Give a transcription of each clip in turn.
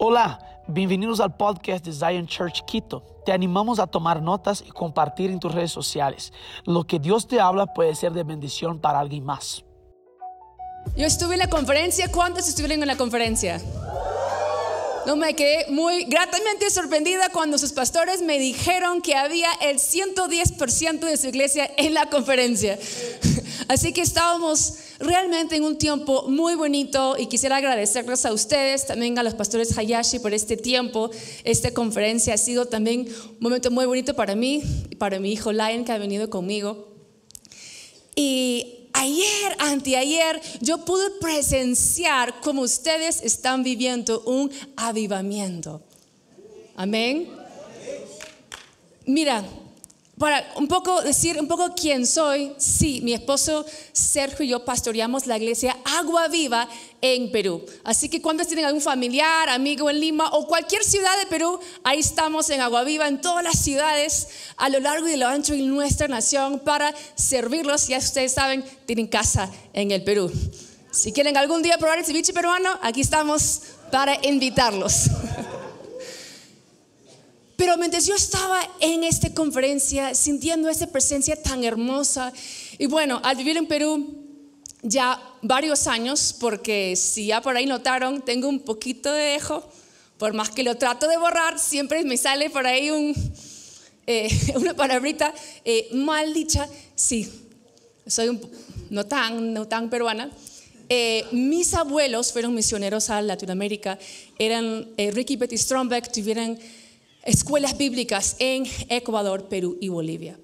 Hola, bienvenidos al podcast de Zion Church Quito. Te animamos a tomar notas y compartir en tus redes sociales. Lo que Dios te habla puede ser de bendición para alguien más. Yo estuve en la conferencia. ¿Cuántos estuvieron en la conferencia? No me quedé muy gratamente sorprendida cuando sus pastores me dijeron que había el 110% de su iglesia en la conferencia. Así que estábamos realmente en un tiempo muy bonito y quisiera agradecerles a ustedes, también a los pastores Hayashi por este tiempo. Esta conferencia ha sido también un momento muy bonito para mí y para mi hijo Lion que ha venido conmigo. Y ayer, anteayer, yo pude presenciar cómo ustedes están viviendo un avivamiento. Amén. Mira, para un poco decir un poco quién soy, sí, mi esposo Sergio y yo pastoreamos la iglesia Agua Viva en Perú. Así que cuando tienen algún familiar, amigo en Lima o cualquier ciudad de Perú, ahí estamos en Agua Viva, en todas las ciudades, a lo largo y lo ancho de nuestra nación para servirlos. Ya ustedes saben, tienen casa en el Perú. Si quieren algún día probar el ceviche peruano, aquí estamos para invitarlos. Pero mientras yo estaba en esta conferencia, sintiendo esa presencia tan hermosa, y bueno, al vivir en Perú ya varios años, porque si ya por ahí notaron, tengo un poquito de dejo, por más que lo trato de borrar, siempre me sale por ahí un, eh, una palabrita eh, mal dicha. Sí, soy no, tan, no tan peruana. Eh, mis abuelos fueron misioneros a Latinoamérica, eran Ricky Betty Strombeck, tuvieron escuelas bíblicas en Ecuador, Perú y Bolivia.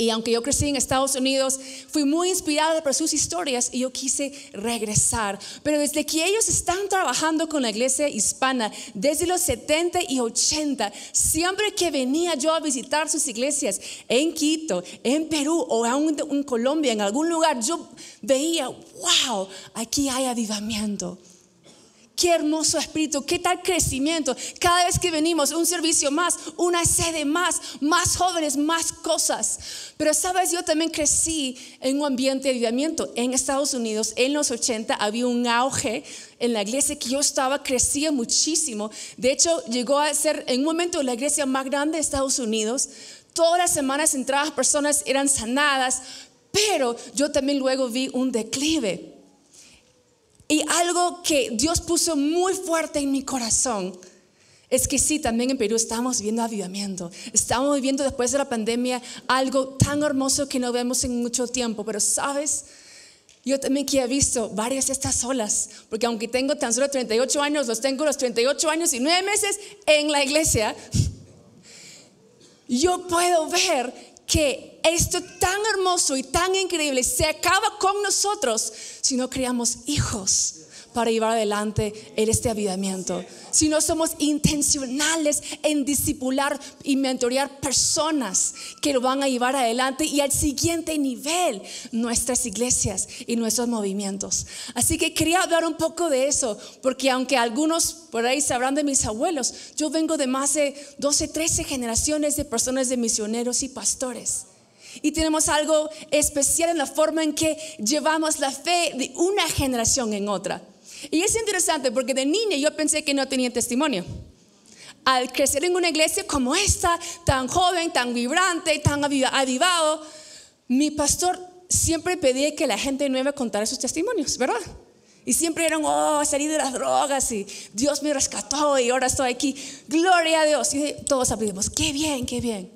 Y aunque yo crecí en Estados Unidos, fui muy inspirada por sus historias y yo quise regresar. Pero desde que ellos están trabajando con la iglesia hispana, desde los 70 y 80, siempre que venía yo a visitar sus iglesias en Quito, en Perú o en Colombia, en algún lugar, yo veía, wow, aquí hay avivamiento. Qué hermoso espíritu, qué tal crecimiento. Cada vez que venimos, un servicio más, una sede más, más jóvenes, más cosas. Pero sabes, yo también crecí en un ambiente de avivamiento. En Estados Unidos, en los 80, había un auge en la iglesia que yo estaba, crecía muchísimo. De hecho, llegó a ser en un momento la iglesia más grande de Estados Unidos. Todas las semanas entradas personas eran sanadas, pero yo también luego vi un declive. Y algo que Dios puso muy fuerte en mi corazón es que sí, también en Perú estamos viviendo avivamiento. Estamos viviendo después de la pandemia algo tan hermoso que no vemos en mucho tiempo. Pero sabes, yo también que he visto varias de estas olas, porque aunque tengo tan solo 38 años, los tengo los 38 años y 9 meses en la iglesia, yo puedo ver que esto tan hermoso y tan increíble se acaba con nosotros si no creamos hijos para llevar adelante este avivamiento. Si no somos intencionales en discipular y mentorear personas que lo van a llevar adelante y al siguiente nivel nuestras iglesias y nuestros movimientos. Así que quería hablar un poco de eso, porque aunque algunos por ahí sabrán de mis abuelos, yo vengo de más de 12, 13 generaciones de personas de misioneros y pastores. Y tenemos algo especial en la forma en que llevamos la fe de una generación en otra. Y es interesante porque de niña yo pensé que no tenía testimonio. Al crecer en una iglesia como esta, tan joven, tan vibrante, tan avivado, mi pastor siempre pedía que la gente nueva contara sus testimonios, ¿verdad? Y siempre eran, oh, salí de las drogas y Dios me rescató y ahora estoy aquí. Gloria a Dios. Y todos aprendimos, qué bien, qué bien.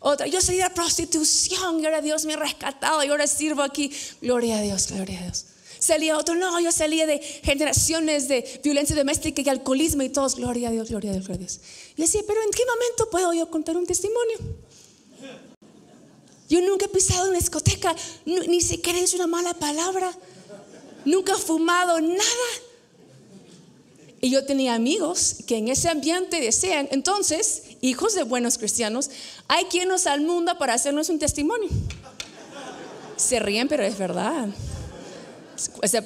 Otra, yo salí de prostitución y ahora Dios me ha rescatado y ahora sirvo aquí. Gloria a Dios, gloria a Dios. Salía otro, no, yo salía de generaciones de violencia doméstica y alcoholismo y todos, gloria a Dios, gloria a Dios, gloria a Dios. Y decía, pero ¿en qué momento puedo yo contar un testimonio? Yo nunca he pisado una discoteca, ni siquiera dicho una mala palabra, nunca he fumado nada. Y yo tenía amigos que en ese ambiente decían, entonces, hijos de buenos cristianos, hay quien nos al mundo para hacernos un testimonio. Se ríen, pero es verdad.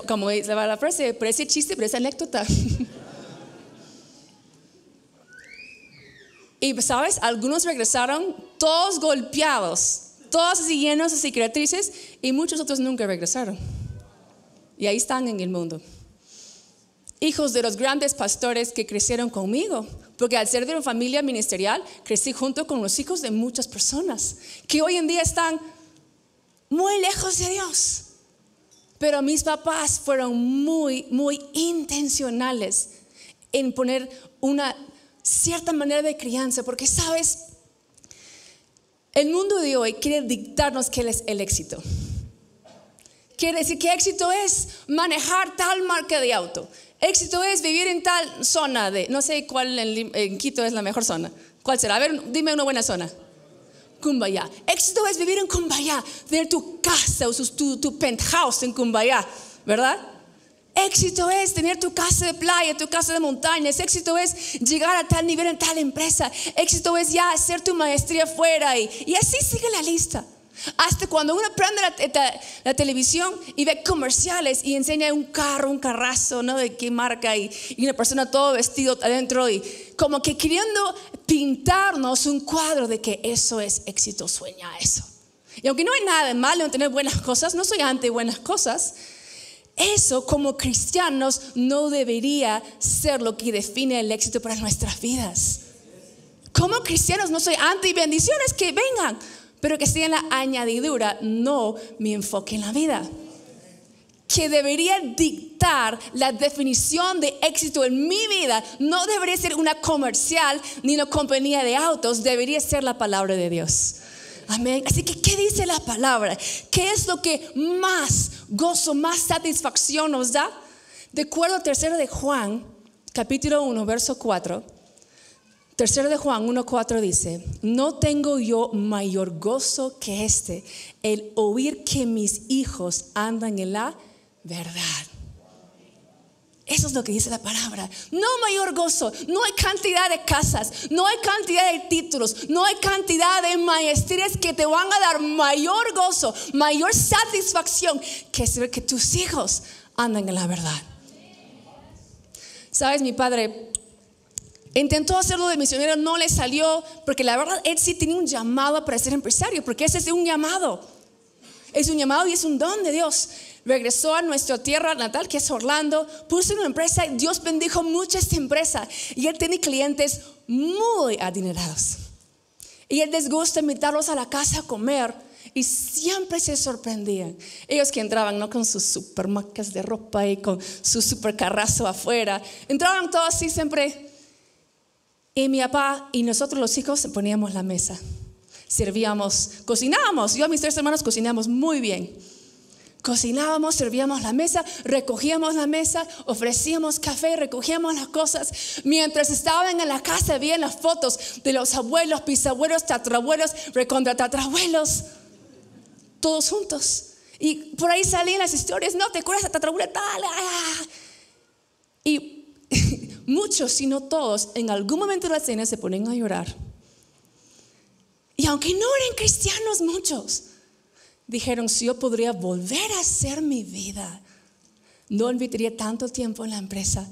Como dice la frase, parece chiste, pero es anécdota. Y sabes, algunos regresaron todos golpeados, todos llenos de cicatrices, y muchos otros nunca regresaron. Y ahí están en el mundo. Hijos de los grandes pastores que crecieron conmigo. Porque al ser de una familia ministerial, crecí junto con los hijos de muchas personas que hoy en día están muy lejos de Dios. Pero mis papás fueron muy, muy intencionales en poner una cierta manera de crianza, porque sabes, el mundo de hoy quiere dictarnos qué es el éxito. Quiere decir que éxito es manejar tal marca de auto. Éxito es vivir en tal zona de, no sé cuál en, Quito es la mejor zona. ¿Cuál será? A ver, dime una buena zona. Kumbaya. Éxito es vivir en Kumbaya, tener tu casa o tu, tu penthouse en Kumbaya, ¿verdad? Éxito es tener tu casa de playa, tu casa de montañas. Éxito es llegar a tal nivel en tal empresa. Éxito es ya hacer tu maestría fuera y, y así sigue la lista. Hasta cuando uno prende la, televisión y ve comerciales y enseña un carro, un carrazo, ¿no? De qué marca y, una persona todo vestido adentro y como que queriendo pintarnos un cuadro de que eso es éxito, sueña eso. Y aunque no hay nada de malo en tener buenas cosas, no soy ante buenas cosas, eso como cristianos no debería ser lo que define el éxito para nuestras vidas. Como cristianos no soy anti bendiciones que vengan, pero que sea la añadidura, no mi enfoque en la vida. Que debería dictar la definición de éxito en mi vida no debería ser una comercial ni una compañía de autos, debería ser la palabra de Dios. Amén. Así que, ¿qué dice la palabra? ¿Qué es lo que más gozo, más satisfacción nos da? De acuerdo a tercero de Juan, capítulo 1, verso 4 Tercero de Juan 1.4 dice, no tengo yo mayor gozo que este, el oír que mis hijos andan en la verdad. Eso es lo que dice la palabra. No mayor gozo, no hay cantidad de casas, no hay cantidad de títulos, no hay cantidad de maestrías que te van a dar mayor gozo, mayor satisfacción que saber que tus hijos andan en la verdad. Sabes, mi padre Intentó hacerlo de misionero, no le salió, porque la verdad él sí tenía un llamado para ser empresario, porque ese es un llamado. Es un llamado y es un don de Dios. Regresó a nuestra tierra natal, que es Orlando, puso una empresa, Dios bendijo mucho esta empresa y él tiene clientes muy adinerados. Y él les gusta invitarlos a la casa a comer y siempre se sorprendían. Ellos que entraban ¿no? con sus supermarcas de ropa y con su supercarrazo afuera, entraban todos así siempre y mi papá y nosotros los hijos poníamos la mesa. Servíamos, cocinábamos. Yo y mis tres hermanos cocinábamos muy bien. Cocinábamos, servíamos la mesa, recogíamos la mesa, ofrecíamos café, recogíamos las cosas. Mientras estaban en la casa, veían las fotos de los abuelos, bisabuelos, tatrabuelos, recontra tatrabuelos, todos juntos. Y por ahí salían las historias, no, ¿te acuerdas de tatrabuela tal? Ah. Y muchos, si no todos, en algún momento de la cena se ponen a llorar. Y aunque no eran cristianos muchos, dijeron, si yo podría volver a hacer mi vida, no invertiría tanto tiempo en la empresa,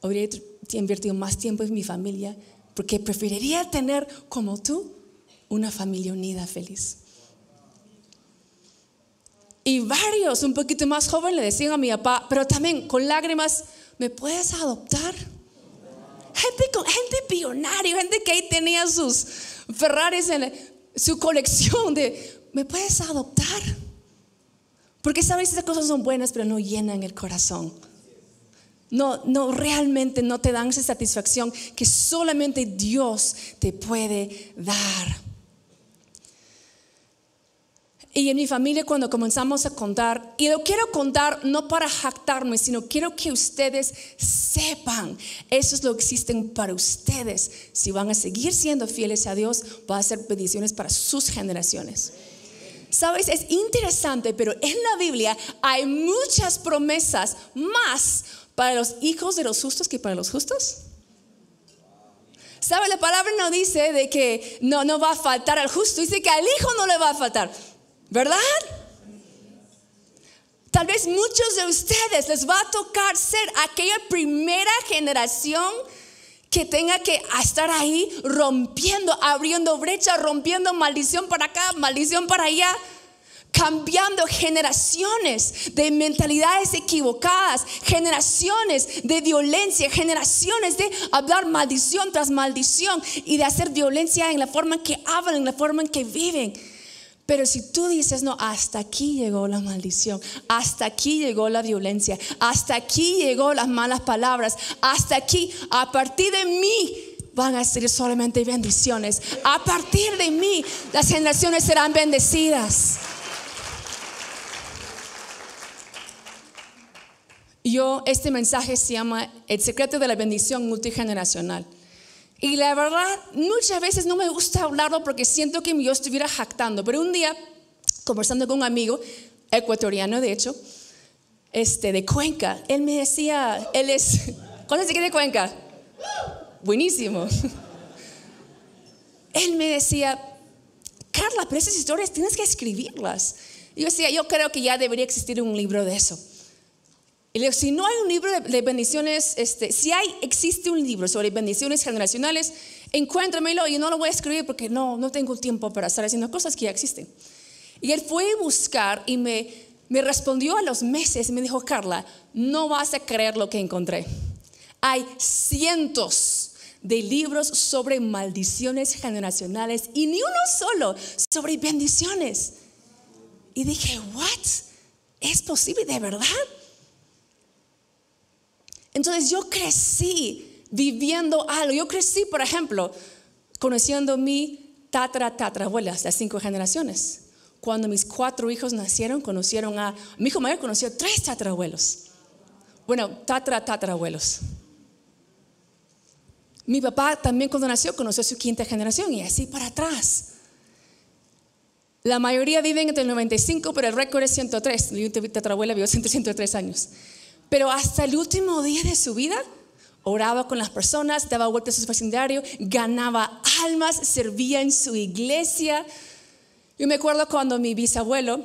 habría invertido más tiempo en mi familia, porque preferiría tener como tú una familia unida, feliz. Y varios, un poquito más jóvenes, le decían a mi papá, pero también con lágrimas, ¿me puedes adoptar? Gente, gente billonario, gente que ahí tenía sus Ferraris en su colección de, ¿me puedes adoptar? Porque sabes, esas cosas son buenas, pero no llenan el corazón. No, no, realmente no te dan esa satisfacción que solamente Dios te puede dar. Y en mi familia cuando comenzamos a contar, y lo quiero contar no para jactarme, sino quiero que ustedes sepan, eso es lo que existen para ustedes. Si van a seguir siendo fieles a Dios, va a ser bendiciones para sus generaciones. Sabes, es interesante, pero en la Biblia hay muchas promesas más para los hijos de los justos que para los justos. ¿Sabe? La palabra no dice de que no, no va a faltar al justo, dice que al hijo no le va a faltar. ¿Verdad? Tal vez muchos de ustedes les va a tocar ser aquella primera generación que tenga que estar ahí rompiendo, abriendo brecha, rompiendo maldición para acá, maldición para allá. cambiando generaciones de mentalidades equivocadas, generaciones de violencia, generaciones de hablar maldición tras maldición y de hacer violencia en la forma en que hablan, en la forma en que viven. Pero si tú dices, no, hasta aquí llegó la maldición, hasta aquí llegó la violencia, hasta aquí llegó las malas palabras, hasta aquí, a partir de mí van a ser solamente bendiciones. A partir de mí las generaciones serán bendecidas. Yo, este mensaje se llama El secreto de la bendición multigeneracional. Y la verdad, muchas veces no me gusta hablarlo porque siento que yo estuviera jactando. Pero un día, conversando con un amigo, ecuatoriano de hecho, este, de Cuenca, él me decía, él es, ¿cuándo se de Cuenca? Buenísimo. Él me decía, Carla, pero esas historias tienes que escribirlas. Y yo decía, yo creo que ya debería existir un libro de eso. Y le digo, si no hay un libro de, bendiciones, este, si hay, existe un libro sobre bendiciones generacionales, encuéntramelo y no lo voy a escribir porque no, no tengo tiempo para estar haciendo cosas que ya existen. Y él fue a buscar y me, me respondió a los meses y me dijo, Carla, no vas a creer lo que encontré. Hay cientos de libros sobre maldiciones generacionales y ni uno solo sobre bendiciones. Y dije, ¿what? ¿Es posible de verdad? Entonces yo crecí viviendo algo. Yo crecí, por ejemplo, conociendo mi tatra, abuelas las cinco generaciones. Cuando mis cuatro hijos nacieron, conocieron a, mi hijo mayor conoció tres tatrabuelos. Bueno, tatra, abuelos. Mi papá también cuando nació conoció su quinta generación y así para atrás. La mayoría viven entre el 95, pero el récord es 103. Mi tatarabuela vivió 103 años. Pero hasta el último día de su vida, oraba con las personas, daba vueltas a su vecindario, ganaba almas, servía en su iglesia. Yo me acuerdo cuando mi bisabuelo,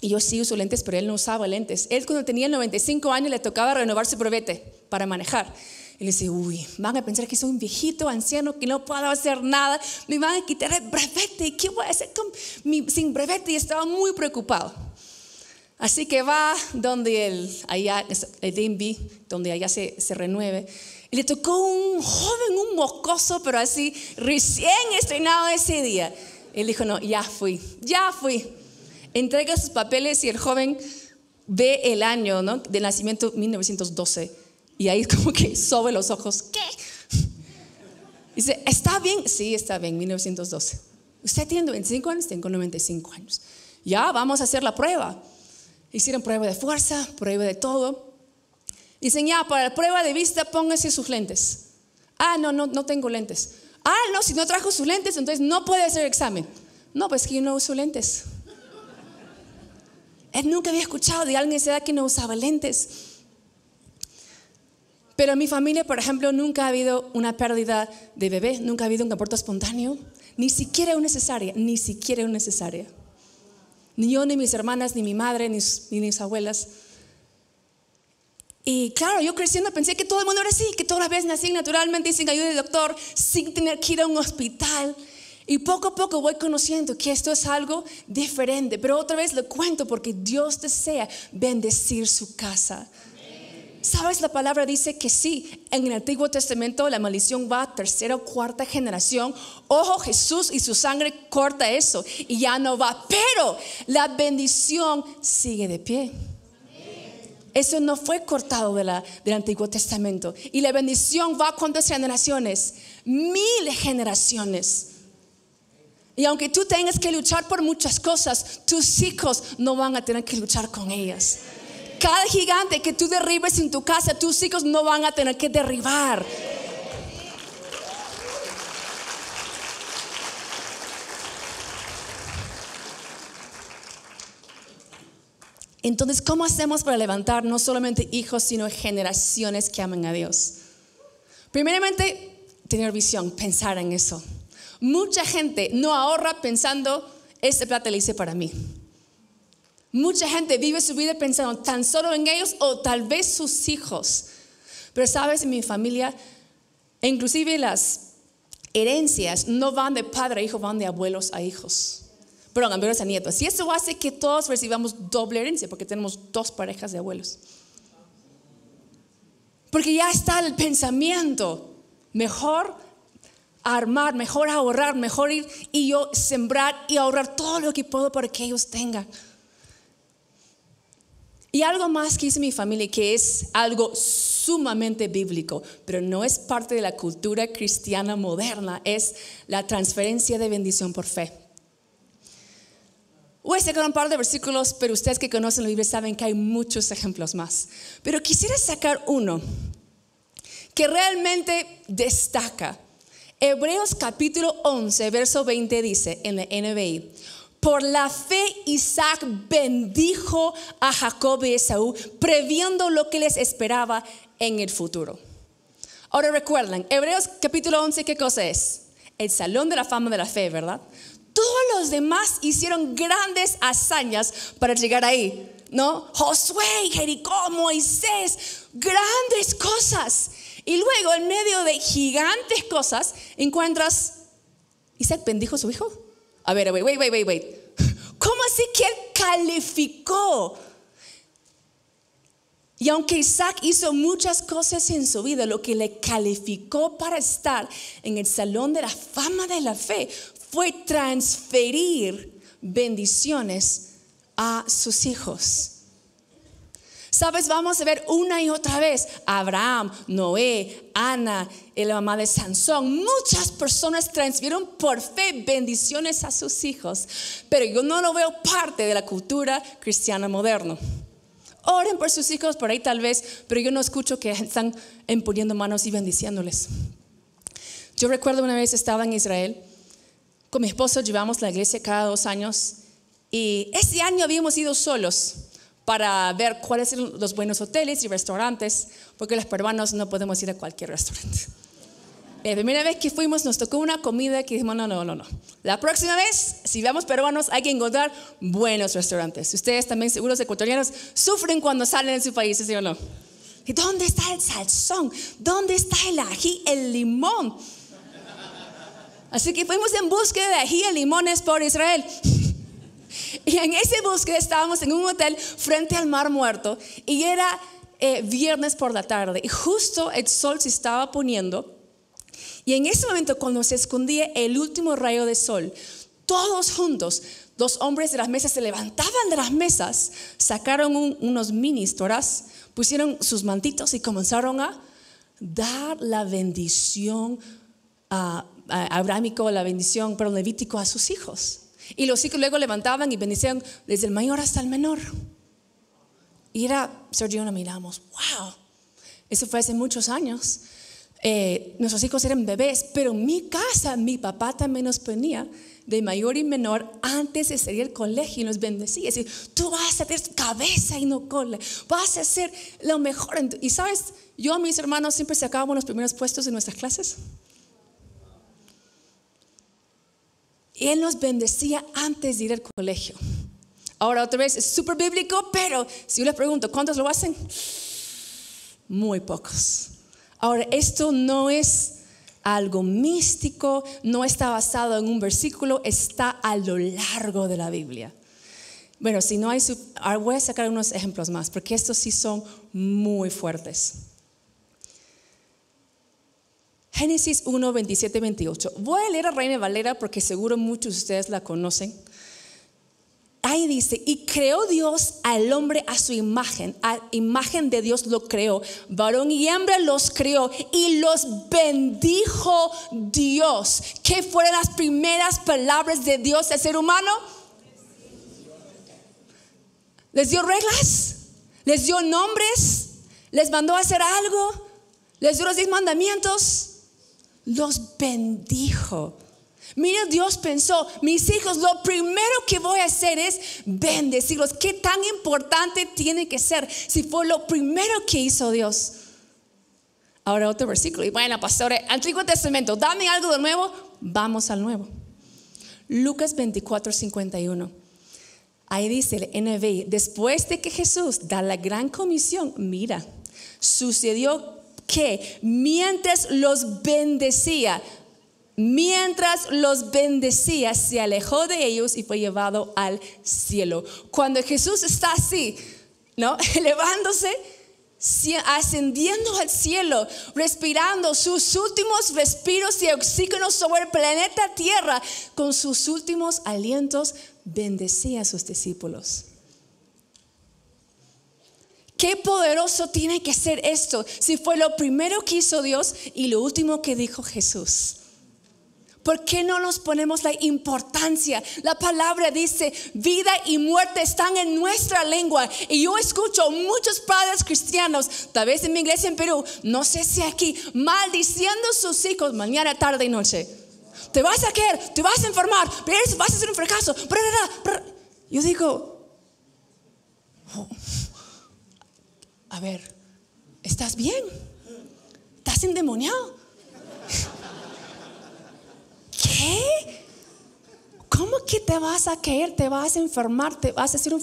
y yo sí uso lentes, pero él no usaba lentes. Él cuando tenía 95 años le tocaba renovar su brevete para manejar. Y le dice, uy, van a pensar que soy un viejito anciano que no puedo hacer nada, me van a quitar el brevete, ¿qué voy a hacer sin brevete? Y estaba muy preocupado. Así que va donde el, allá, el DMV, donde allá se, renueve. Y le tocó un joven, un mocoso, pero así, recién estrenado ese día. Él dijo, no, ya fui, ya fui. Entrega sus papeles y el joven ve el año ¿no? de nacimiento 1912. Y ahí como que sobe los ojos. ¿Qué? Dice, ¿está bien? Sí, está bien, 1912. ¿Usted tiene 25 años? Tengo 95 años. Ya, vamos a hacer la prueba. Hicieron prueba de fuerza, prueba de todo. Dicen, ya, para la prueba de vista póngase sus lentes. Ah, no, no, no tengo lentes. Ah, no, si no trajo sus lentes, entonces no puede hacer examen. No, pues que yo no uso lentes. Él nunca había escuchado de alguien de esa edad que no usaba lentes. Pero en mi familia, por ejemplo, nunca ha habido una pérdida de bebé, nunca ha habido un aborto espontáneo, ni siquiera una necesaria, ni siquiera una necesaria. Ni yo, ni mis hermanas, ni mi madre, ni, mis abuelas. Y claro, yo creciendo pensé que todo el mundo era así, que todas las veces nacían naturalmente sin ayuda del doctor, sin tener que ir a un hospital. Y poco a poco voy conociendo que esto es algo diferente. Pero otra vez lo cuento porque Dios desea bendecir su casa. ¿Sabes? La palabra dice que sí, en el Antiguo Testamento la maldición va a tercera o cuarta generación. Ojo, Jesús y su sangre corta eso y ya no va. Pero la bendición sigue de pie. Eso no fue cortado de la, del Antiguo Testamento. Y la bendición va cuántas generaciones? Mil generaciones. Y aunque tú tengas que luchar por muchas cosas, tus hijos no van a tener que luchar con ellas. Cada gigante que tú derribes en tu casa, tus hijos no van a tener que derribar. Entonces, ¿cómo hacemos para levantar no solamente hijos, sino generaciones que amen a Dios? Primeramente, tener visión, pensar en eso. Mucha gente no ahorra pensando, este plata le hice para mí. Mucha gente vive su vida pensando tan solo en ellos o tal vez sus hijos. Pero sabes, en mi familia, inclusive las herencias no van de padre a hijo, van de abuelos a hijos. perdón, abuelos a nietos. Y eso hace que todos recibamos doble herencia porque tenemos dos parejas de abuelos. Porque ya está el pensamiento. Mejor armar, mejor ahorrar, mejor ir y yo sembrar y ahorrar todo lo que puedo para que ellos tengan. Y algo más que hizo mi familia, que es algo sumamente bíblico, pero no es parte de la cultura cristiana moderna, es la transferencia de bendición por fe. Voy a sacar un par de versículos, pero ustedes que conocen la Biblia saben que hay muchos ejemplos más. Pero quisiera sacar uno que realmente destaca. Hebreos capítulo 11, verso 20 dice en la NBI, por la fe Isaac bendijo a Jacob y Esaú, previendo lo que les esperaba en el futuro. Ahora recuerden, Hebreos capítulo 11, ¿qué cosa es? El salón de la fama de la fe, ¿verdad? Todos los demás hicieron grandes hazañas para llegar ahí, ¿no? Josué, Jericó, Moisés, grandes cosas. Y luego, en medio de gigantes cosas, encuentras, Isaac bendijo a su hijo. A ver, wait, wait, wait, wait. ¿Cómo así que él calificó? Y aunque Isaac hizo muchas cosas en su vida, lo que le calificó para estar en el salón de la fama de la fe fue transferir bendiciones a sus hijos. Sabes, vamos a ver una y otra vez Abraham, Noé, Ana, la mamá de Sansón. Muchas personas transfirieron por fe bendiciones a sus hijos, pero yo no lo veo parte de la cultura cristiana moderna. Oren por sus hijos por ahí tal vez, pero yo no escucho que están imponiendo manos y bendiciéndoles. Yo recuerdo una vez estaba en Israel, con mi esposo llevamos la iglesia cada dos años y ese año habíamos ido solos para ver cuáles son los buenos hoteles y restaurantes, porque los peruanos no podemos ir a cualquier restaurante. La primera vez que fuimos nos tocó una comida que dijimos, no, no, no, no. La próxima vez, si vamos peruanos, hay que encontrar buenos restaurantes. Ustedes también, seguros ecuatorianos, sufren cuando salen de su país, ¿sí o no? ¿Y dónde está el salsón? ¿Dónde está el ají, el limón? Así que fuimos en búsqueda de ají y limones por Israel. Y en ese búsqueda estábamos en un hotel frente al Mar Muerto y era eh, viernes por la tarde y justo el sol se estaba poniendo. Y en ese momento cuando se escondía el último rayo de sol, todos juntos, dos hombres de las mesas se levantaban de las mesas, sacaron unos ministros, pusieron sus mantitos y comenzaron a dar la bendición a, abrámico, la bendición, pero levítico a sus hijos. Y los hijos luego levantaban y bendicían desde el mayor hasta el menor. Y era, Sergio y yo miramos, wow, eso fue hace muchos años. Eh, nuestros hijos eran bebés, pero en mi casa mi papá también nos ponía de mayor y menor antes de salir al colegio y nos bendecía. Decir, tú vas a tener cabeza y no cola, vas a hacer lo mejor. Y sabes, yo a mis hermanos siempre sacábamos los primeros puestos en nuestras clases. Él nos bendecía antes de ir al colegio. Ahora otra vez es súper bíblico, pero si yo les pregunto, ¿cuántos lo hacen? Muy pocos. Ahora, esto no es algo místico, no está basado en un versículo, está a lo largo de la Biblia. Bueno, si no hay, ahora voy a sacar unos ejemplos más, porque estos sí son muy fuertes. Génesis 1, 27, 28. Voy a leer a Reina Valera porque seguro muchos de ustedes la conocen. Ahí dice, y creó Dios al hombre a su imagen, a imagen de Dios lo creó, varón y hembra los creó y los bendijo Dios. ¿Qué fueron las primeras palabras de Dios al ser humano? Les dio reglas, les dio nombres, les mandó a hacer algo, les dio los diez mandamientos los bendijo. Mira, Dios pensó, mis hijos, lo primero que voy a hacer es bendecirlos. ¿Qué tan importante tiene que ser si fue lo primero que hizo Dios? Ahora otro versículo. Y bueno, pastor, Antiguo Testamento, dame algo de nuevo. Vamos al nuevo. Lucas 24, 51. Ahí dice el NBI, después de que Jesús da la gran comisión, mira, sucedió que mientras los bendecía, Mientras los bendecía, se alejó de ellos y fue llevado al cielo. Cuando Jesús está así, ¿no? Elevándose, ascendiendo al cielo, respirando sus últimos respiros de oxígeno sobre el planeta Tierra, con sus últimos alientos, bendecía a sus discípulos. Qué poderoso tiene que ser esto si fue lo primero que hizo Dios y lo último que dijo Jesús. ¿Por qué no nos ponemos la importancia? La palabra dice, vida y muerte están en nuestra lengua. Y yo escucho muchos padres cristianos, tal vez en mi iglesia en Perú, no sé si aquí, maldiciendo a sus hijos mañana, tarde y noche. Te vas a caer, te vas a enfermar, vas a ser un fracaso. Yo digo, a ver, ¿estás bien? ¿Estás endemoniado? ¿Qué? ¿Cómo que te vas a caer? ¿Te vas a enfermar? ¿Te vas a hacer un...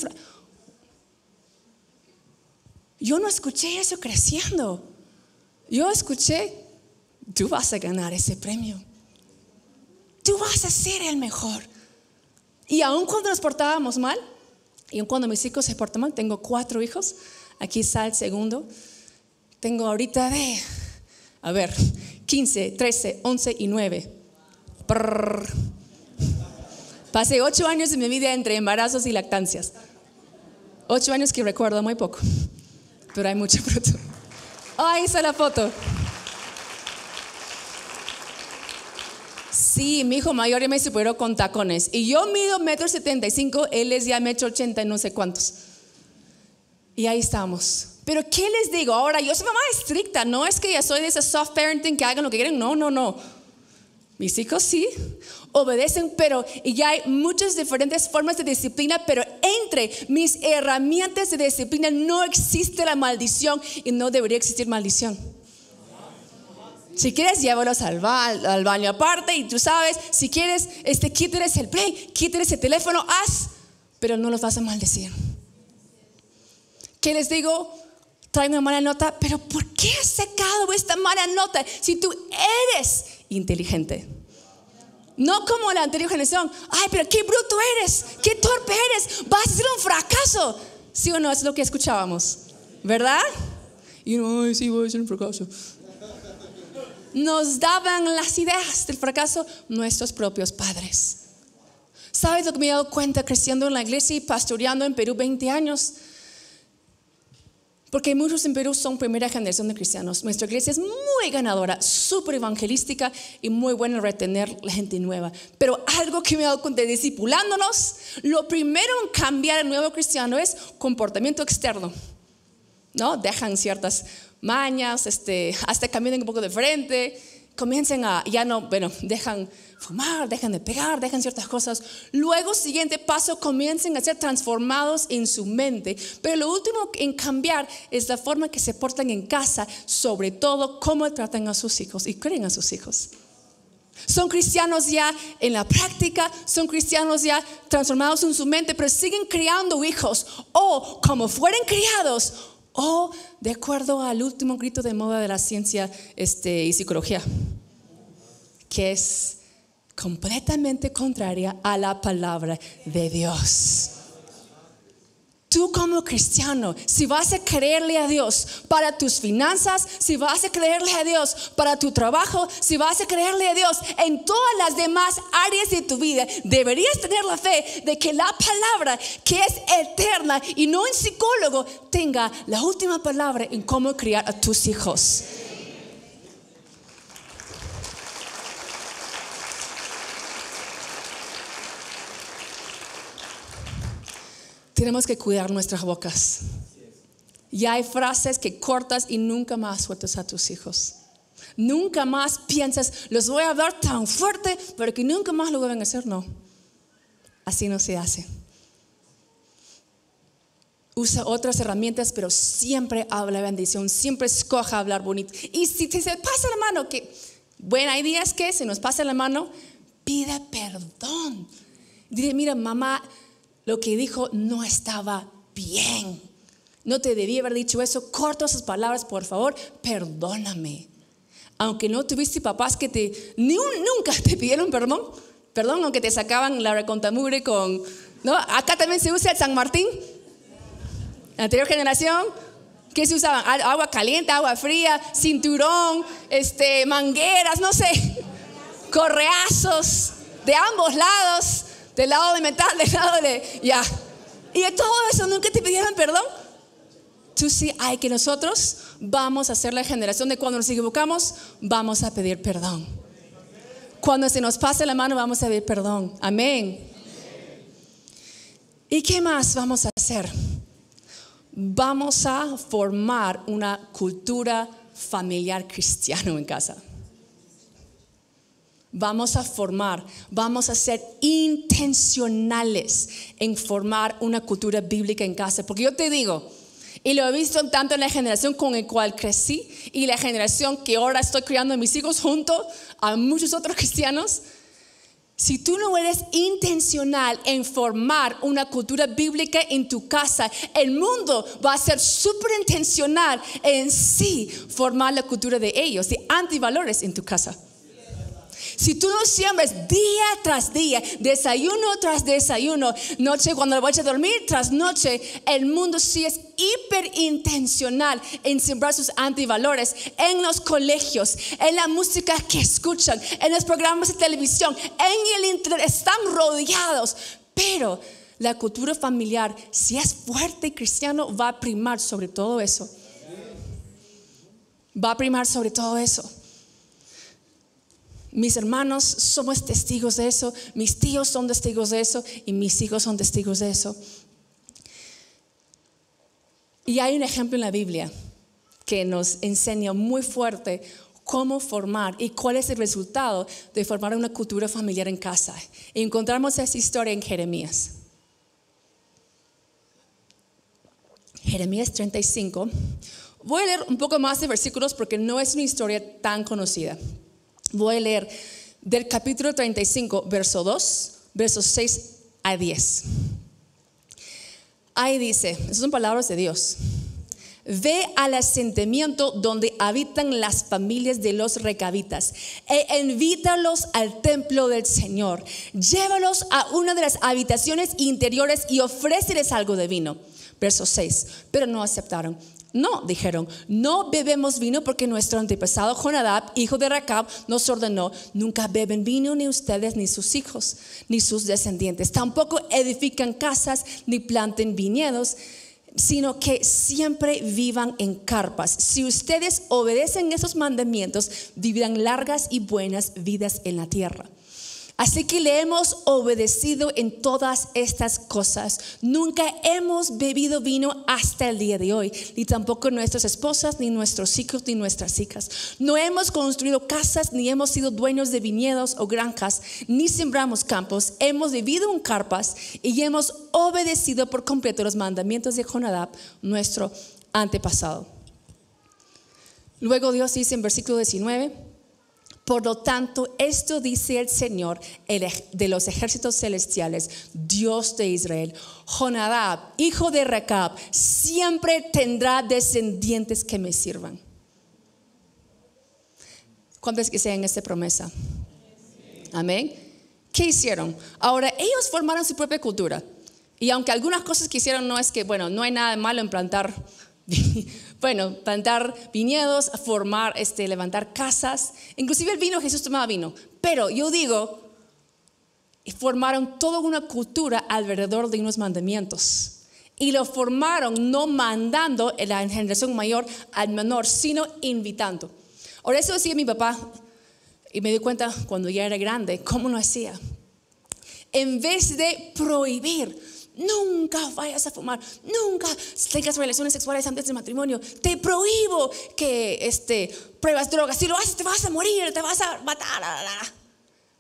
Yo no escuché eso creciendo. Yo escuché, tú vas a ganar ese premio. Tú vas a ser el mejor. Y aun cuando nos portábamos mal, y aun cuando mis hijos se portan mal, tengo cuatro hijos, aquí está el segundo, tengo ahorita de, a ver, 15, 13, 11 y 9. Pasé ocho años de mi vida entre embarazos y lactancias. Ocho años que recuerdo muy poco, pero hay mucho fruto. ahí está la foto. Sí, mi hijo mayor ya me superó con tacones. Y yo mido metro setenta cinco, él es ya metro ochenta y no sé cuántos. Y ahí estamos. Pero ¿qué les digo? Ahora, yo soy mamá estricta, no es que ya soy de ese soft parenting que hagan lo que quieren, no, no, no. Mis hijos sí, obedecen, pero ya hay muchas diferentes formas de disciplina, pero entre mis herramientas de disciplina no existe la maldición y no debería existir maldición. Si quieres, llévalos al, al baño aparte y tú sabes, si quieres, este, quítales el play, quítales el teléfono, haz, pero no los vas a maldecir. ¿Qué les digo? Trae una mala nota, pero ¿por qué has sacado esta mala nota si tú eres inteligente. No como la anterior generación. Ay, pero qué bruto eres, qué torpe eres, vas a ser un fracaso. ¿Sí o no? Es lo que escuchábamos, ¿verdad? Y no, ay, sí, voy a ser un fracaso. Nos daban las ideas del fracaso nuestros propios padres. ¿Sabes lo que me he dado cuenta creciendo en la iglesia y pastoreando en Perú 20 años? Porque muchos en Perú son primera generación de cristianos. Nuestra iglesia es muy ganadora, súper evangelística y muy buena en retener la gente nueva. Pero algo que me he dado cuenta, discipulándonos, lo primero en cambiar el nuevo cristiano es comportamiento externo. ¿No? Dejan ciertas mañas, este, hasta caminan un poco de frente, comiencen a, ya no, bueno, dejan fumar, dejan de pegar, dejan ciertas cosas. Luego, siguiente paso, comiencen a ser transformados en su mente. Pero lo último en cambiar es la forma que se portan en casa, sobre todo cómo tratan a sus hijos y creen a sus hijos. Son cristianos ya en la práctica, son cristianos ya transformados en su mente, pero siguen criando hijos o como fueren criados o de acuerdo al último grito de moda de la ciencia este, y psicología, que es completamente contraria a la palabra de Dios. Tú como cristiano, si vas a creerle a Dios para tus finanzas, si vas a creerle a Dios para tu trabajo, si vas a creerle a Dios en todas las demás áreas de tu vida, deberías tener la fe de que la palabra que es eterna y no un psicólogo tenga la última palabra en cómo criar a tus hijos. Tenemos que cuidar nuestras bocas. Ya hay frases que cortas y nunca más sueltas a tus hijos. Nunca más piensas, los voy a hablar tan fuerte, pero que nunca más lo vuelvan a hacer. No, así no se hace. Usa otras herramientas, pero siempre habla bendición, siempre escoja hablar bonito. Y si te pasa la mano, que, bueno, hay días que se nos pasa la mano, pide perdón. Dile, mira, mamá, lo que dijo no estaba bien. No te debía haber dicho eso. Corta esas palabras, por favor. Perdóname. aunque no tuviste papás que te, ni un- nunca te pidieron perdón, perdón, aunque te sacaban la recontamure con, ¿no? Acá también se usa el San Martín, anterior generación, ¿qué se usaba? A- Agua caliente, agua fría, cinturón, este, mangueras, no sé, correazos de ambos lados, del lado de metal, del lado de, ya. Y de todo eso, ¿nunca te pidieron perdón? Tú sí, hay que nosotros vamos a ser la generación de cuando nos equivocamos, vamos a pedir perdón. Cuando se nos pase la mano, vamos a pedir perdón. Amén. ¿Y qué más vamos a hacer? Vamos a formar una cultura familiar cristiana en casa. Vamos a formar, vamos a ser intencionales en formar una cultura bíblica en casa. Porque yo te digo, y lo he visto tanto en la generación con la cual crecí y la generación que ahora estoy criando a mis hijos junto a muchos otros cristianos. Si tú no eres intencional en formar una cultura bíblica en tu casa, el mundo va a ser súper intencional en sí formar la cultura de ellos, de antivalores en tu casa. Si tú no siembras día tras día, desayuno tras desayuno, noche cuando voy a dormir tras noche, el mundo sí es hiper intencional en sembrar sus antivalores en los colegios, en la música que escuchan, en los programas de televisión, en el internet, están rodeados. Pero la cultura familiar, si es fuerte y cristiano, va a primar sobre todo eso. Va a primar sobre todo eso. Mis hermanos somos testigos de eso, mis tíos son testigos de eso y mis hijos son testigos de eso. Y hay un ejemplo en la Biblia que nos enseña muy fuerte cómo formar y cuál es el resultado de formar una cultura familiar en casa. Encontramos esa historia en Jeremías. Jeremías 35. Voy a leer un poco más de versículos porque no es una historia tan conocida. Voy a leer del capítulo 35, verso 2, versos 6 a 10. Ahí dice, esas son palabras de Dios. Ve al asentamiento donde habitan las familias de los recabitas e invítalos al templo del Señor. Llévalos a una de las habitaciones interiores y ofréceles algo de vino. Verso 6. Pero no aceptaron. No, dijeron, no bebemos vino porque nuestro antepasado Jonadab, hijo de Racab, nos ordenó, nunca beben vino ni ustedes ni sus hijos, ni sus descendientes. Tampoco edifican casas ni planten viñedos, sino que siempre vivan en carpas. Si ustedes obedecen esos mandamientos, vivirán largas y buenas vidas en la tierra. Así que le hemos obedecido en todas estas cosas. Nunca hemos bebido vino hasta el día de hoy, ni tampoco nuestras esposas, ni nuestros hijos, ni nuestras hijas. No hemos construido casas, ni hemos sido dueños de viñedos o granjas, ni sembramos campos. Hemos vivido en carpas y hemos obedecido por completo los mandamientos de Jonadab, nuestro antepasado. Luego Dios dice en versículo 19, por lo tanto, esto dice el Señor de los ejércitos celestiales, Dios de Israel. Jonadab, hijo de Recab, siempre tendrá descendientes que me sirvan. ¿Cuántos sean esta promesa? Amén. ¿Qué hicieron? Ahora, ellos formaron su propia cultura. Y aunque algunas cosas que hicieron no es que, bueno, no hay nada malo en plantar, bueno, plantar viñedos, formar, este, levantar casas. Inclusive el vino, Jesús tomaba vino. Pero yo digo, formaron toda una cultura alrededor de unos mandamientos. Y lo formaron no mandando en la generación mayor al menor, sino invitando. Ahora eso decía mi papá, y me di cuenta cuando ya era grande, cómo lo hacía. En vez de prohibir, nunca vayas a fumar, nunca tengas relaciones sexuales antes del matrimonio, te prohíbo que este, pruebas drogas, si lo haces te vas a morir, te vas a matar.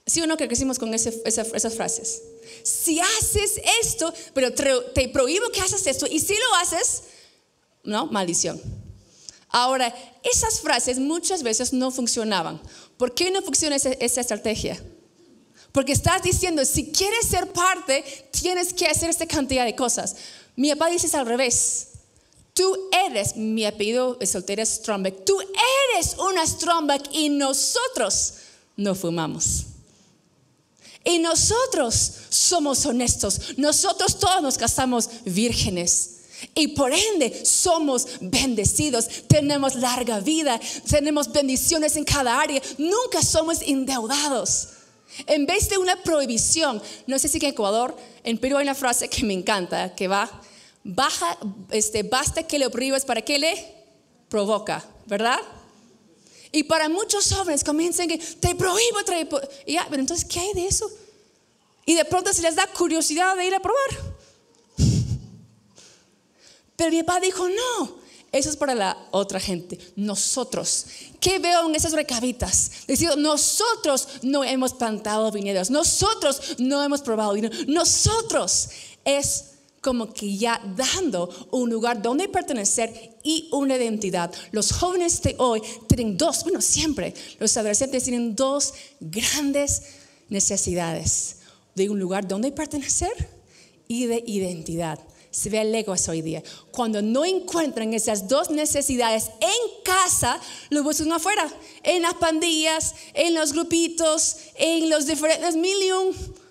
¿Sí o no que crecimos con ese- esa- esas frases? Si haces esto, pero te, te prohíbo que hagas esto, y si lo haces, no, maldición. Ahora, esas frases muchas veces no funcionaban. ¿Por qué no funciona esa, esa estrategia? Porque estás diciendo, si quieres ser parte, tienes que hacer esta cantidad de cosas. Mi papá dice es al revés. Tú eres, mi apellido de soltera es Strombeck, tú eres una Stromberg y nosotros no fumamos. Y nosotros somos honestos. Nosotros todos nos casamos vírgenes. Y por ende somos bendecidos, tenemos larga vida, tenemos bendiciones en cada área, nunca somos endeudados. En vez de una prohibición, no sé si en Ecuador, en Perú hay una frase que me encanta, que va, baja, este, basta que le prohíbas para que le provoca, ¿verdad? Y para muchos jóvenes comienzan que te prohíbo, te prohíbo. Y ya, pero entonces, ¿qué hay de eso? Y de pronto se les da curiosidad de ir a probar. Pero mi papá dijo, no, eso es para la otra gente. Nosotros, ¿qué veo en esas recabitas? Diciendo, nosotros no hemos plantado viñedos, nosotros no hemos probado vino, nosotros es como que ya dando un lugar donde pertenecer y una identidad. Los jóvenes de hoy tienen dos, bueno, siempre los adolescentes tienen dos grandes necesidades de un lugar donde pertenecer y de identidad se ve lejos hoy día. Cuando no encuentran esas dos necesidades en casa, lo buscan afuera, en las pandillas, en los grupitos, en los diferentes mil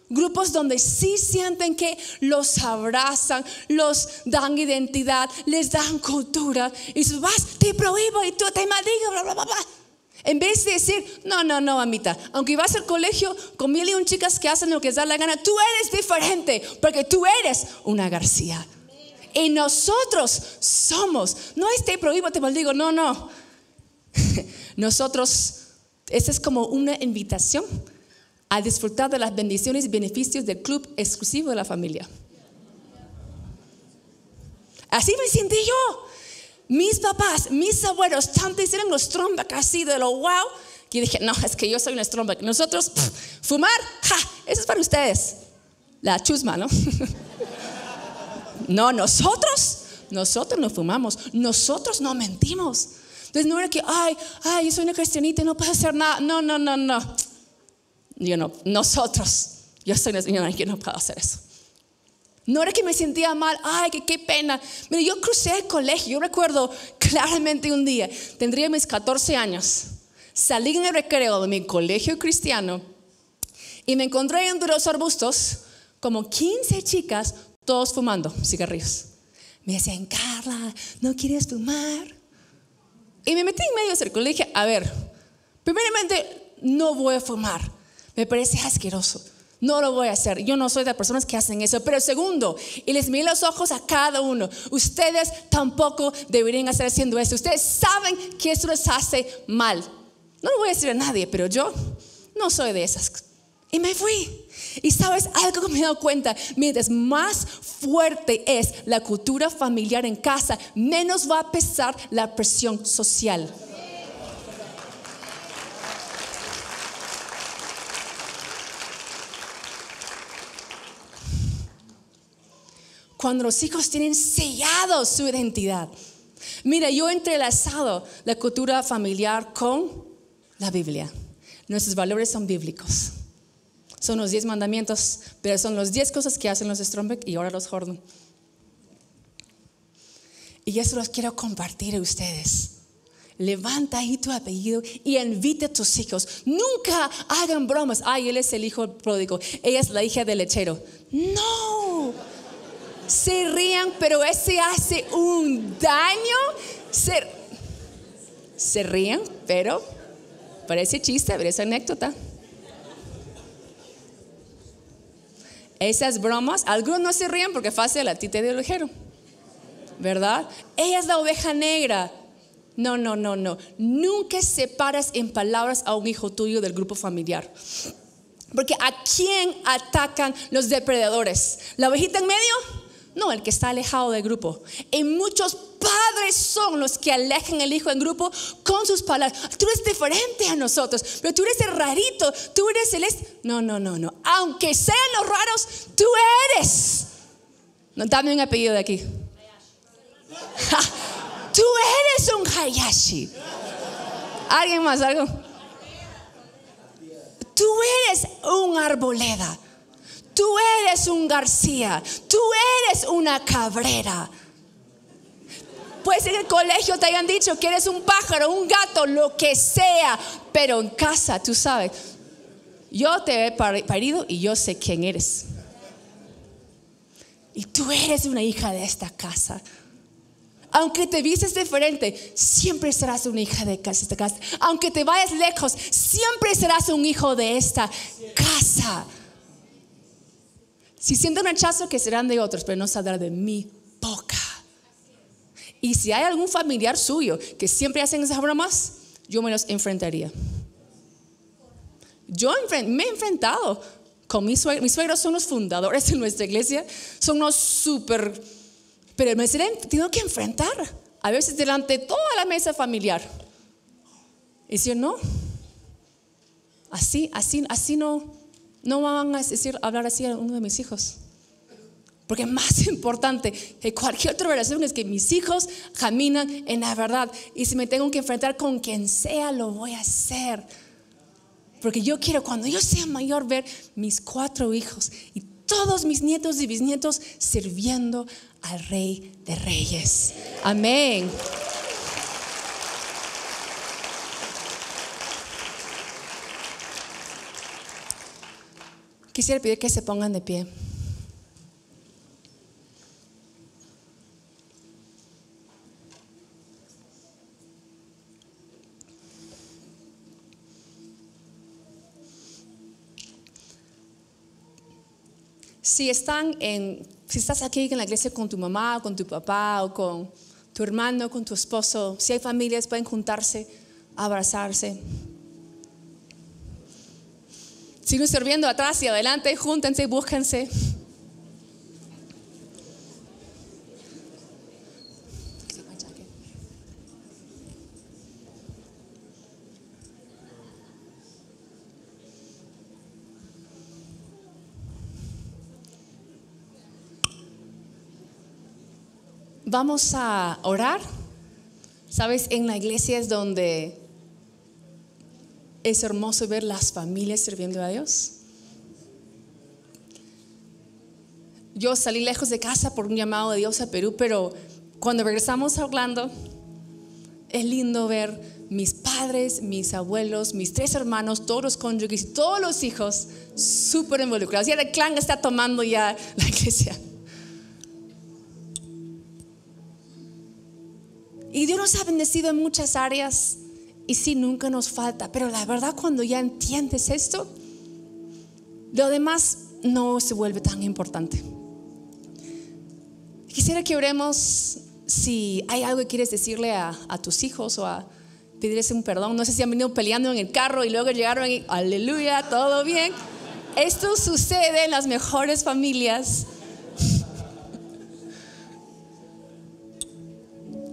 grupos donde sí sienten que los abrazan, los dan identidad, les dan cultura. Y tú vas, te prohíbo y tú te maldigo, bla, bla, bla, bla. En vez de decir, no, no, no, amita, aunque vas al colegio con mil y un chicas que hacen lo que les da la gana, tú eres diferente porque tú eres una García. Y nosotros somos, no esté prohibido, te maldigo, no, no. Nosotros, esta es como una invitación a disfrutar de las bendiciones y beneficios del club exclusivo de la familia. Así me sentí yo. Mis papás, mis abuelos, tanto hicieron los trombas así de lo wow. Que dije, no, es que yo soy una tromba. Nosotros, fumar, ja, eso es para ustedes. La chusma, ¿no? no, nosotros, nosotros no fumamos, nosotros no mentimos. Entonces no era que, ay, ay, yo soy una cristianita y no puedo hacer nada. No, no, no, no. Yo no, nosotros, yo soy una señora que no puedo hacer eso. No era que me sentía mal, ay, qué pena. Mira, yo crucé el colegio, yo recuerdo claramente un día, tendría mis 14 años, salí en el recreo de mi colegio cristiano y me encontré entre los arbustos como 15 chicas, todos fumando cigarrillos. Me decían, Carla, ¿no quieres fumar? Y me metí en medio del colegio, a ver, primeramente, no voy a fumar, me parece asqueroso. No lo voy a hacer. Yo no soy de las personas que hacen eso. Pero segundo, y les miré los ojos a cada uno. Ustedes tampoco deberían estar haciendo eso. Ustedes saben que eso les hace mal. No lo voy a decir a nadie, pero yo no soy de esas. Y me fui. Y sabes algo que me he dado cuenta, mientras más fuerte es la cultura familiar en casa, menos va a pesar la presión social. Cuando los hijos tienen sellado su identidad. Mira, yo he entrelazado la cultura familiar con la Biblia. Nuestros valores son bíblicos. Son los diez mandamientos, pero son los diez cosas que hacen los Strombeck y ahora los Jordan. Y eso los quiero compartir a ustedes. Levanta ahí tu apellido y invite a tus hijos. Nunca hagan bromas. Ay, él es el hijo pródigo. Ella es la hija del lechero. No se rían, pero ese hace un daño. Se, se pero parece chiste, esa anécdota. Esas bromas, algunos no se ríen porque fácil a ti te dio ¿verdad? Ella es la oveja negra. No, no, no, no. Nunca separas en palabras a un hijo tuyo del grupo familiar. Porque ¿a quién atacan los depredadores? ¿La ovejita en medio? No, el que está alejado del grupo. Y muchos padres son los que alejan el hijo en grupo con sus palabras. Tú eres diferente a nosotros, pero tú eres el rarito, tú eres el... No, no, no, no. Aunque sean los raros, tú eres. No, dame un apellido de aquí. tú eres un Hayashi. ¿Alguien más? ¿Algo? Tú eres un arboleda. Tú eres un García, tú eres una cabrera. Pues en el colegio te hayan dicho que eres un pájaro, un gato, lo que sea. Pero en casa, tú sabes, yo te he parido y yo sé quién eres. Y tú eres una hija de esta casa. Aunque te vistes diferente, siempre serás una hija de esta casa. Aunque te vayas lejos, siempre serás un hijo de esta casa. Si sienten rechazo, que serán de otros, pero no saldrá de mi boca. Y si hay algún familiar suyo que siempre hacen esas bromas, yo me los enfrentaría. Yo me he enfrentado con mis suegros. Mis suegros son los fundadores de nuestra iglesia, son los súper... Pero me tengo que enfrentar, a veces delante de toda la mesa familiar. Y decir, no, así, así, así no, no van a decir, hablar así a uno de mis hijos. Porque más importante que cualquier otra relación es que mis hijos caminan en la verdad. Y si me tengo que enfrentar con quien sea, lo voy a hacer. Porque yo quiero cuando yo sea mayor ver mis cuatro hijos y todos mis nietos y bisnietos sirviendo al Rey de Reyes. Amén. Quisiera pedir que se pongan de pie. Si están en, si estás aquí en la iglesia con tu mamá, con tu papá o con tu hermano, con tu esposo, si hay familias pueden juntarse, abrazarse. Siguen sirviendo atrás y adelante, júntense, búsquense. Vamos a orar. Sabes, en la iglesia es donde es hermoso ver las familias sirviendo a Dios. Yo salí lejos de casa por un llamado de Dios a Perú, pero cuando regresamos a Orlando, es lindo ver mis padres, mis abuelos, mis tres hermanos, todos los cónyuges todos los hijos súper involucrados. Y el clan está tomando ya la iglesia. Y Dios nos ha bendecido en muchas áreas y sí, nunca nos falta. Pero la verdad, cuando ya entiendes esto, lo demás no se vuelve tan importante. Quisiera que oremos si hay algo que quieres decirle a, tus hijos o a pedirles un perdón. No sé si han venido peleando en el carro y luego llegaron y aleluya, todo bien. Esto sucede en las mejores familias.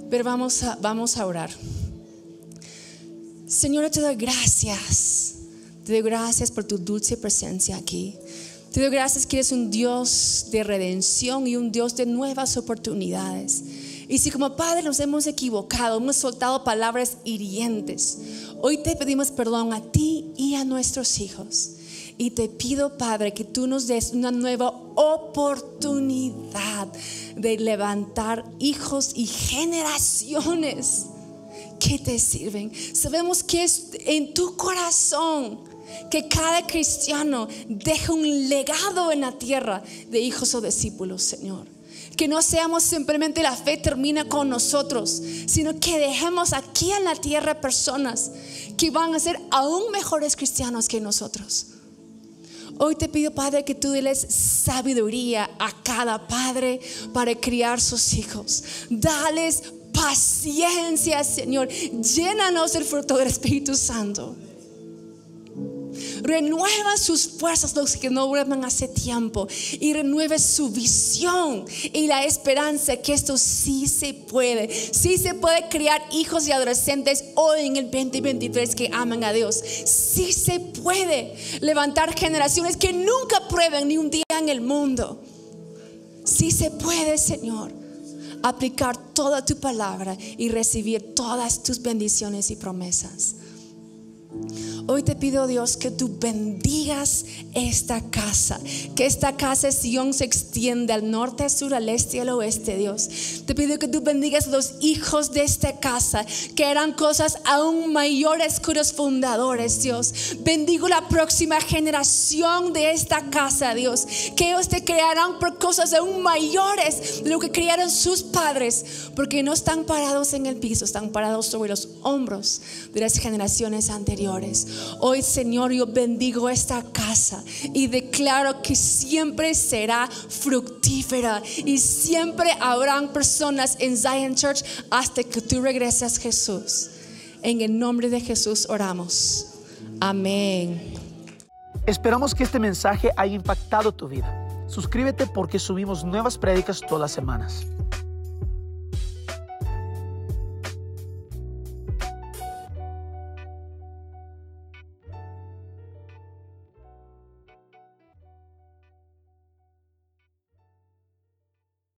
Pero vamos a, vamos a orar. Señor, te doy gracias. Te doy gracias por tu dulce presencia aquí. Te doy gracias que eres un Dios de redención y un Dios de nuevas oportunidades. Y si como Padre nos hemos equivocado, hemos soltado palabras hirientes, hoy te pedimos perdón a ti y a nuestros hijos. Y te pido, Padre, que tú nos des una nueva oportunidad de levantar hijos y generaciones que te sirven. Sabemos que es en tu corazón que cada cristiano deja un legado en la tierra de hijos o discípulos, Señor. Que no seamos simplemente la fe termina con nosotros, sino que dejemos aquí en la tierra personas que van a ser aún mejores cristianos que nosotros. Hoy te pido, Padre, que tú des sabiduría a cada padre para criar sus hijos. Dales paciencia, Señor. Llénanos del fruto del Espíritu Santo. Renueva sus fuerzas los que no duermen hace tiempo y renueve su visión y la esperanza que esto sí se puede. Sí se puede criar hijos y adolescentes hoy en el 2023 que aman a Dios. Sí se puede levantar generaciones que nunca prueben ni un día en el mundo. Sí se puede, Señor aplicar toda tu palabra y recibir todas tus bendiciones y promesas. Hoy te pido Dios que tú bendigas esta casa, que esta casa de Sion se extienda al norte, al sur, al este y al oeste, Dios. Te pido que tú bendigas los hijos de esta casa, que harán cosas aún mayores que los fundadores, Dios. Bendigo la próxima generación de esta casa, Dios, que ellos te crearán por cosas aún mayores de lo que crearon sus padres, porque no están parados en el piso, están parados sobre los hombros de las generaciones anteriores. Hoy, Señor, yo bendigo esta casa y declaro que siempre será fructífera y siempre habrán personas en Zion Church hasta que tú regreses, Jesús. En el nombre de Jesús oramos. Amén. Esperamos que este mensaje haya impactado tu vida. Suscríbete porque subimos nuevas prédicas todas las semanas.